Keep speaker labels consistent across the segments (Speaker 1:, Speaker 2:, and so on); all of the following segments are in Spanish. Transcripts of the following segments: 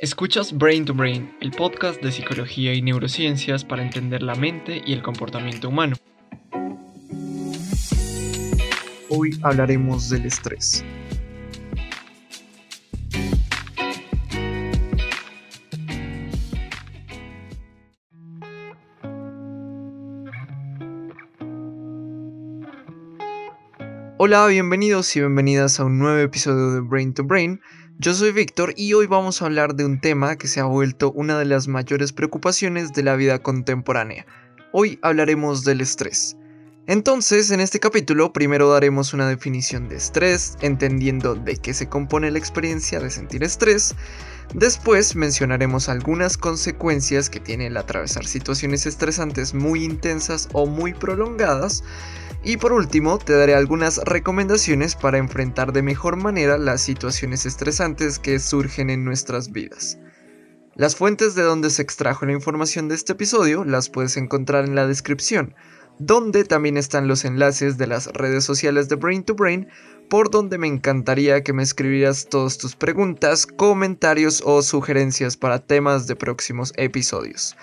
Speaker 1: Escuchas Brain to Brain, el podcast de psicología y neurociencias para entender la mente y el comportamiento humano.
Speaker 2: Hoy hablaremos del estrés. Hola, bienvenidos y bienvenidas a un nuevo episodio de Brain to Brain. Yo soy Víctor y hoy vamos a hablar de un tema que se ha vuelto una de las mayores preocupaciones de la vida contemporánea. Hoy hablaremos del estrés. Entonces, en este capítulo primero daremos una definición de estrés, entendiendo de qué se compone la experiencia de sentir estrés. Después mencionaremos algunas consecuencias que tiene el atravesar situaciones estresantes muy intensas o muy prolongadas. Y por último, te daré algunas recomendaciones para enfrentar de mejor manera las situaciones estresantes que surgen en nuestras vidas. Las fuentes de donde se extrajo la información de este episodio las puedes encontrar en la descripción, donde también están los enlaces de las redes sociales de Brain to Brain, por donde me encantaría que me escribieras todas tus preguntas, comentarios o sugerencias para temas de próximos episodios.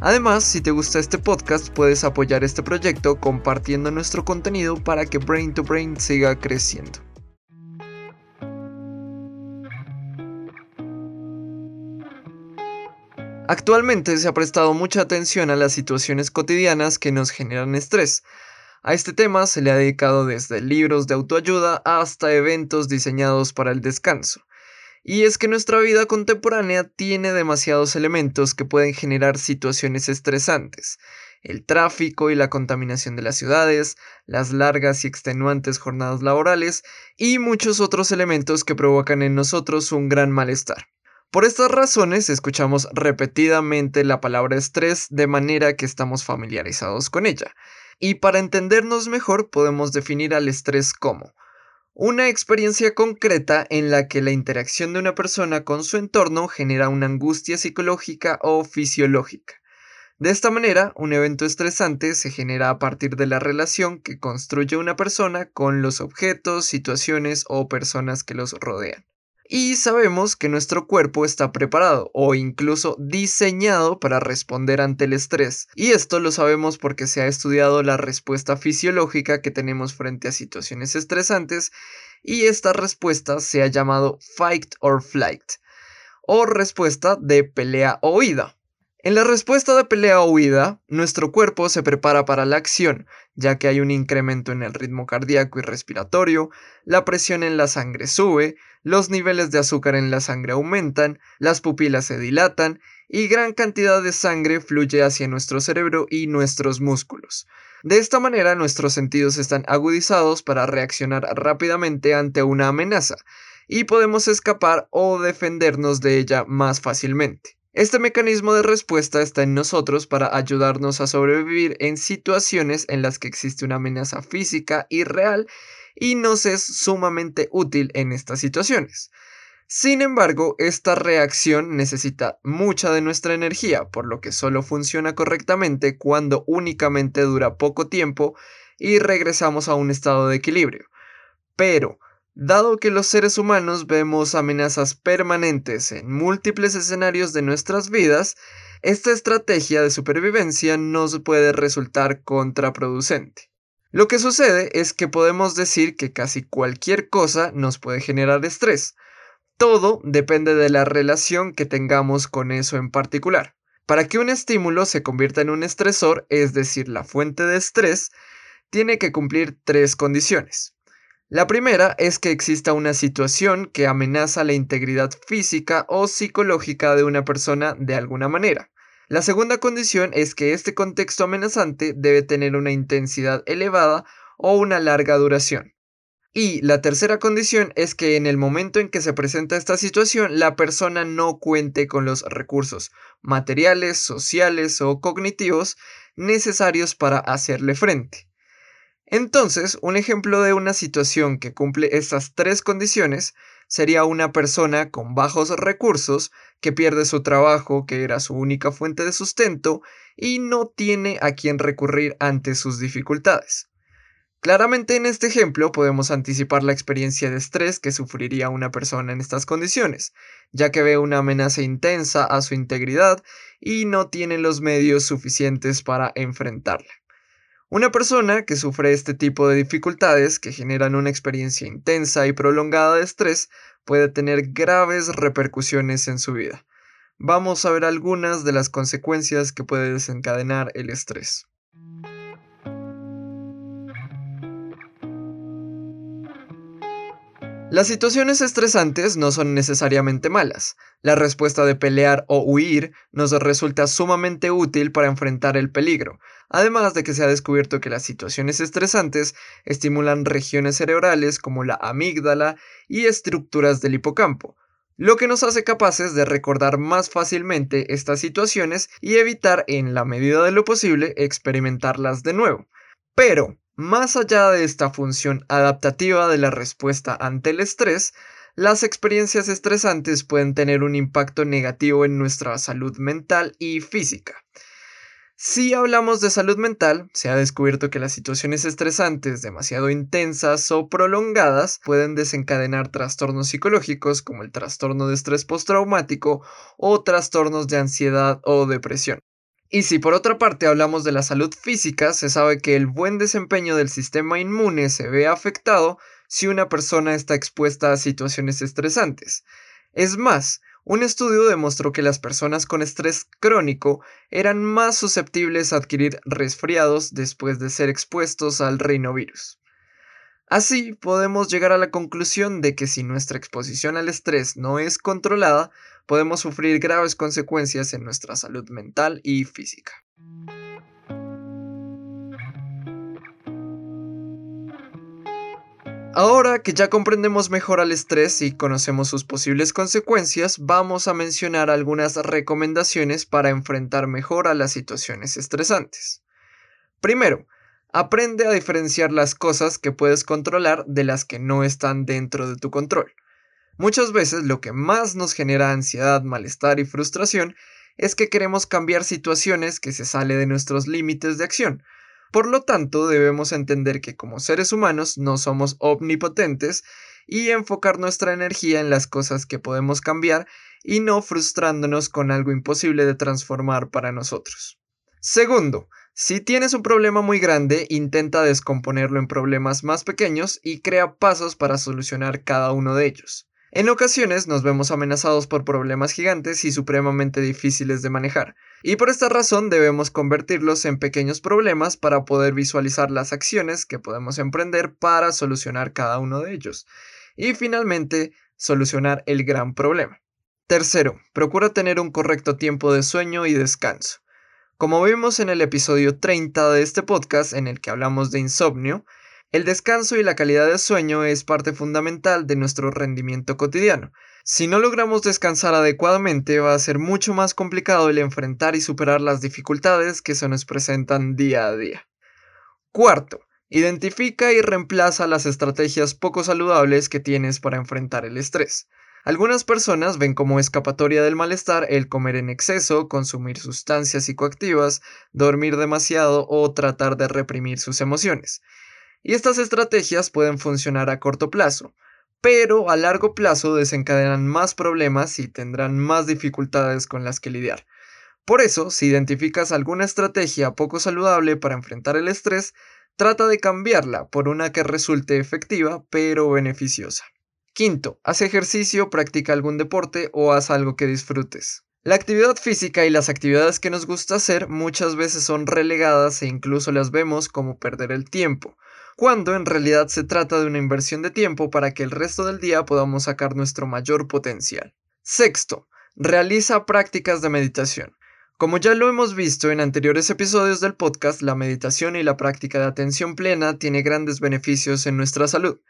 Speaker 2: Además, si te gusta este podcast, puedes apoyar este proyecto compartiendo nuestro contenido para que Brain to Brain siga creciendo. Actualmente se ha prestado mucha atención a las situaciones cotidianas que nos generan estrés. A este tema se le ha dedicado desde libros de autoayuda hasta eventos diseñados para el descanso. Y es que nuestra vida contemporánea tiene demasiados elementos que pueden generar situaciones estresantes. El tráfico y la contaminación de las ciudades, las largas y extenuantes jornadas laborales y muchos otros elementos que provocan en nosotros un gran malestar. Por estas razones escuchamos repetidamente la palabra estrés de manera que estamos familiarizados con ella. Y para entendernos mejor podemos definir al estrés como una experiencia concreta en la que la interacción de una persona con su entorno genera una angustia psicológica o fisiológica. De esta manera, un evento estresante se genera a partir de la relación que construye una persona con los objetos, situaciones o personas que los rodean y sabemos que nuestro cuerpo está preparado o incluso diseñado para responder ante el estrés. Y esto lo sabemos porque se ha estudiado la respuesta fisiológica que tenemos frente a situaciones estresantes y esta respuesta se ha llamado fight or flight o respuesta de pelea o huida. En la respuesta de pelea o huida, nuestro cuerpo se prepara para la acción, ya que hay un incremento en el ritmo cardíaco y respiratorio, la presión en la sangre sube, los niveles de azúcar en la sangre aumentan, las pupilas se dilatan y gran cantidad de sangre fluye hacia nuestro cerebro y nuestros músculos. De esta manera nuestros sentidos están agudizados para reaccionar rápidamente ante una amenaza, y podemos escapar o defendernos de ella más fácilmente. Este mecanismo de respuesta está en nosotros para ayudarnos a sobrevivir en situaciones en las que existe una amenaza física y real y nos es sumamente útil en estas situaciones. Sin embargo, esta reacción necesita mucha de nuestra energía, por lo que solo funciona correctamente cuando únicamente dura poco tiempo y regresamos a un estado de equilibrio. Pero, Dado que los seres humanos vemos amenazas permanentes en múltiples escenarios de nuestras vidas, esta estrategia de supervivencia nos puede resultar contraproducente. Lo que sucede es que podemos decir que casi cualquier cosa nos puede generar estrés. Todo depende de la relación que tengamos con eso en particular. Para que un estímulo se convierta en un estresor, es decir, la fuente de estrés, tiene que cumplir tres condiciones. La primera es que exista una situación que amenaza la integridad física o psicológica de una persona de alguna manera. La segunda condición es que este contexto amenazante debe tener una intensidad elevada o una larga duración. Y la tercera condición es que en el momento en que se presenta esta situación, la persona no cuente con los recursos materiales, sociales o cognitivos necesarios para hacerle frente. Entonces, un ejemplo de una situación que cumple estas tres condiciones sería una persona con bajos recursos que pierde su trabajo, que era su única fuente de sustento, y no tiene a quien recurrir ante sus dificultades. Claramente en este ejemplo podemos anticipar la experiencia de estrés que sufriría una persona en estas condiciones, ya que ve una amenaza intensa a su integridad y no tiene los medios suficientes para enfrentarla. Una persona que sufre este tipo de dificultades que generan una experiencia intensa y prolongada de estrés puede tener graves repercusiones en su vida. Vamos a ver algunas de las consecuencias que puede desencadenar el estrés. Las situaciones estresantes no son necesariamente malas. La respuesta de pelear o huir nos resulta sumamente útil para enfrentar el peligro, además de que se ha descubierto que las situaciones estresantes estimulan regiones cerebrales como la amígdala y estructuras del hipocampo, lo que nos hace capaces de recordar más fácilmente estas situaciones y evitar en la medida de lo posible experimentarlas de nuevo. Pero, más allá de esta función adaptativa de la respuesta ante el estrés, las experiencias estresantes pueden tener un impacto negativo en nuestra salud mental y física. Si hablamos de salud mental, se ha descubierto que las situaciones estresantes demasiado intensas o prolongadas pueden desencadenar trastornos psicológicos como el trastorno de estrés postraumático o trastornos de ansiedad o depresión. Y si por otra parte hablamos de la salud física, se sabe que el buen desempeño del sistema inmune se ve afectado si una persona está expuesta a situaciones estresantes. Es más, un estudio demostró que las personas con estrés crónico eran más susceptibles a adquirir resfriados después de ser expuestos al rinovirus. Así podemos llegar a la conclusión de que si nuestra exposición al estrés no es controlada, podemos sufrir graves consecuencias en nuestra salud mental y física. Ahora que ya comprendemos mejor al estrés y conocemos sus posibles consecuencias, vamos a mencionar algunas recomendaciones para enfrentar mejor a las situaciones estresantes. Primero, aprende a diferenciar las cosas que puedes controlar de las que no están dentro de tu control. Muchas veces lo que más nos genera ansiedad, malestar y frustración es que queremos cambiar situaciones que se sale de nuestros límites de acción. Por lo tanto, debemos entender que como seres humanos no somos omnipotentes y enfocar nuestra energía en las cosas que podemos cambiar y no frustrándonos con algo imposible de transformar para nosotros. Segundo, si tienes un problema muy grande, intenta descomponerlo en problemas más pequeños y crea pasos para solucionar cada uno de ellos. En ocasiones nos vemos amenazados por problemas gigantes y supremamente difíciles de manejar, y por esta razón debemos convertirlos en pequeños problemas para poder visualizar las acciones que podemos emprender para solucionar cada uno de ellos, y finalmente solucionar el gran problema. Tercero, procura tener un correcto tiempo de sueño y descanso. Como vimos en el episodio 30 de este podcast en el que hablamos de insomnio, el descanso y la calidad de sueño es parte fundamental de nuestro rendimiento cotidiano. Si no logramos descansar adecuadamente va a ser mucho más complicado el enfrentar y superar las dificultades que se nos presentan día a día. Cuarto, identifica y reemplaza las estrategias poco saludables que tienes para enfrentar el estrés. Algunas personas ven como escapatoria del malestar el comer en exceso, consumir sustancias psicoactivas, dormir demasiado o tratar de reprimir sus emociones y estas estrategias pueden funcionar a corto plazo, pero a largo plazo desencadenan más problemas y tendrán más dificultades con las que lidiar. Por eso, si identificas alguna estrategia poco saludable para enfrentar el estrés, trata de cambiarla por una que resulte efectiva pero beneficiosa. Quinto, haz ejercicio, practica algún deporte o haz algo que disfrutes. La actividad física y las actividades que nos gusta hacer muchas veces son relegadas e incluso las vemos como perder el tiempo, cuando en realidad se trata de una inversión de tiempo para que el resto del día podamos sacar nuestro mayor potencial. Sexto, realiza prácticas de meditación. Como ya lo hemos visto en anteriores episodios del podcast, la meditación y la práctica de atención plena tiene grandes beneficios en nuestra salud,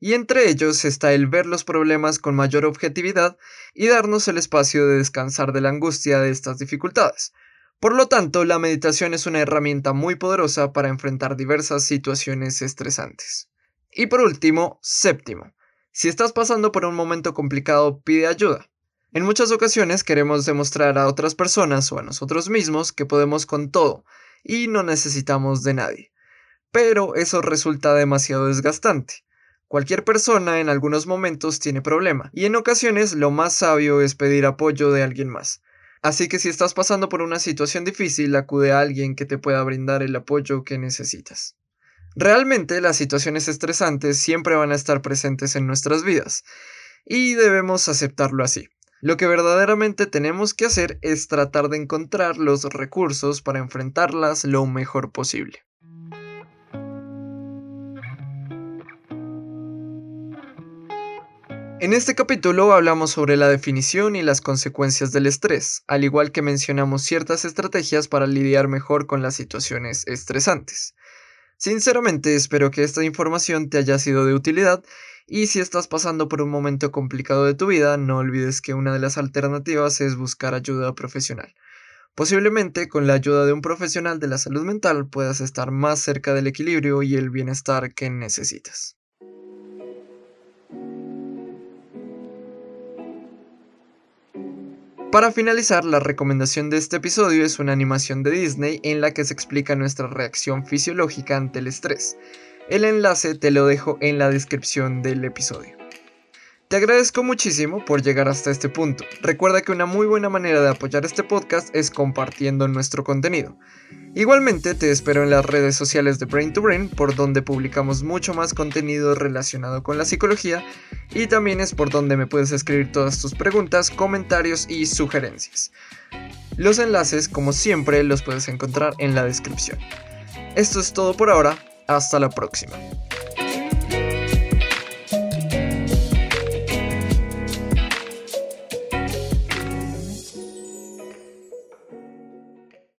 Speaker 2: y entre ellos está el ver los problemas con mayor objetividad y darnos el espacio de descansar de la angustia de estas dificultades. Por lo tanto, la meditación es una herramienta muy poderosa para enfrentar diversas situaciones estresantes. Y por último, séptimo, si estás pasando por un momento complicado, pide ayuda. En muchas ocasiones queremos demostrar a otras personas o a nosotros mismos que podemos con todo y no necesitamos de nadie. pero eso resulta demasiado desgastante. Cualquier persona en algunos momentos tiene problema, y en ocasiones lo más sabio es pedir apoyo de alguien más. Así que si estás pasando por una situación difícil, acude a alguien que te pueda brindar el apoyo que necesitas. Realmente las situaciones estresantes siempre van a estar presentes en nuestras vidas, y debemos aceptarlo así. Lo que verdaderamente tenemos que hacer es tratar de encontrar los recursos para enfrentarlas lo mejor posible. En este capítulo hablamos sobre la definición y las consecuencias del estrés, al igual que mencionamos ciertas estrategias para lidiar mejor con las situaciones estresantes. Sinceramente espero que esta información te haya sido de utilidad y si estás pasando por un momento complicado de tu vida, no olvides que una de las alternativas es buscar ayuda profesional. Posiblemente con la ayuda de un profesional de la salud mental puedas estar más cerca del equilibrio y el bienestar que necesitas. Para finalizar, la recomendación de este episodio es una animación de Disney en la que se explica nuestra reacción fisiológica ante el estrés. El enlace te lo dejo en la descripción del episodio. Te agradezco muchísimo por llegar hasta este punto. Recuerda que una muy buena manera de apoyar este podcast es compartiendo nuestro contenido. Igualmente te espero en las redes sociales de Brain to Brain, por donde publicamos mucho más contenido relacionado con la psicología y también es por donde me puedes escribir todas tus preguntas, comentarios y sugerencias. Los enlaces, como siempre, los puedes encontrar en la descripción. Esto es todo por ahora, hasta la próxima.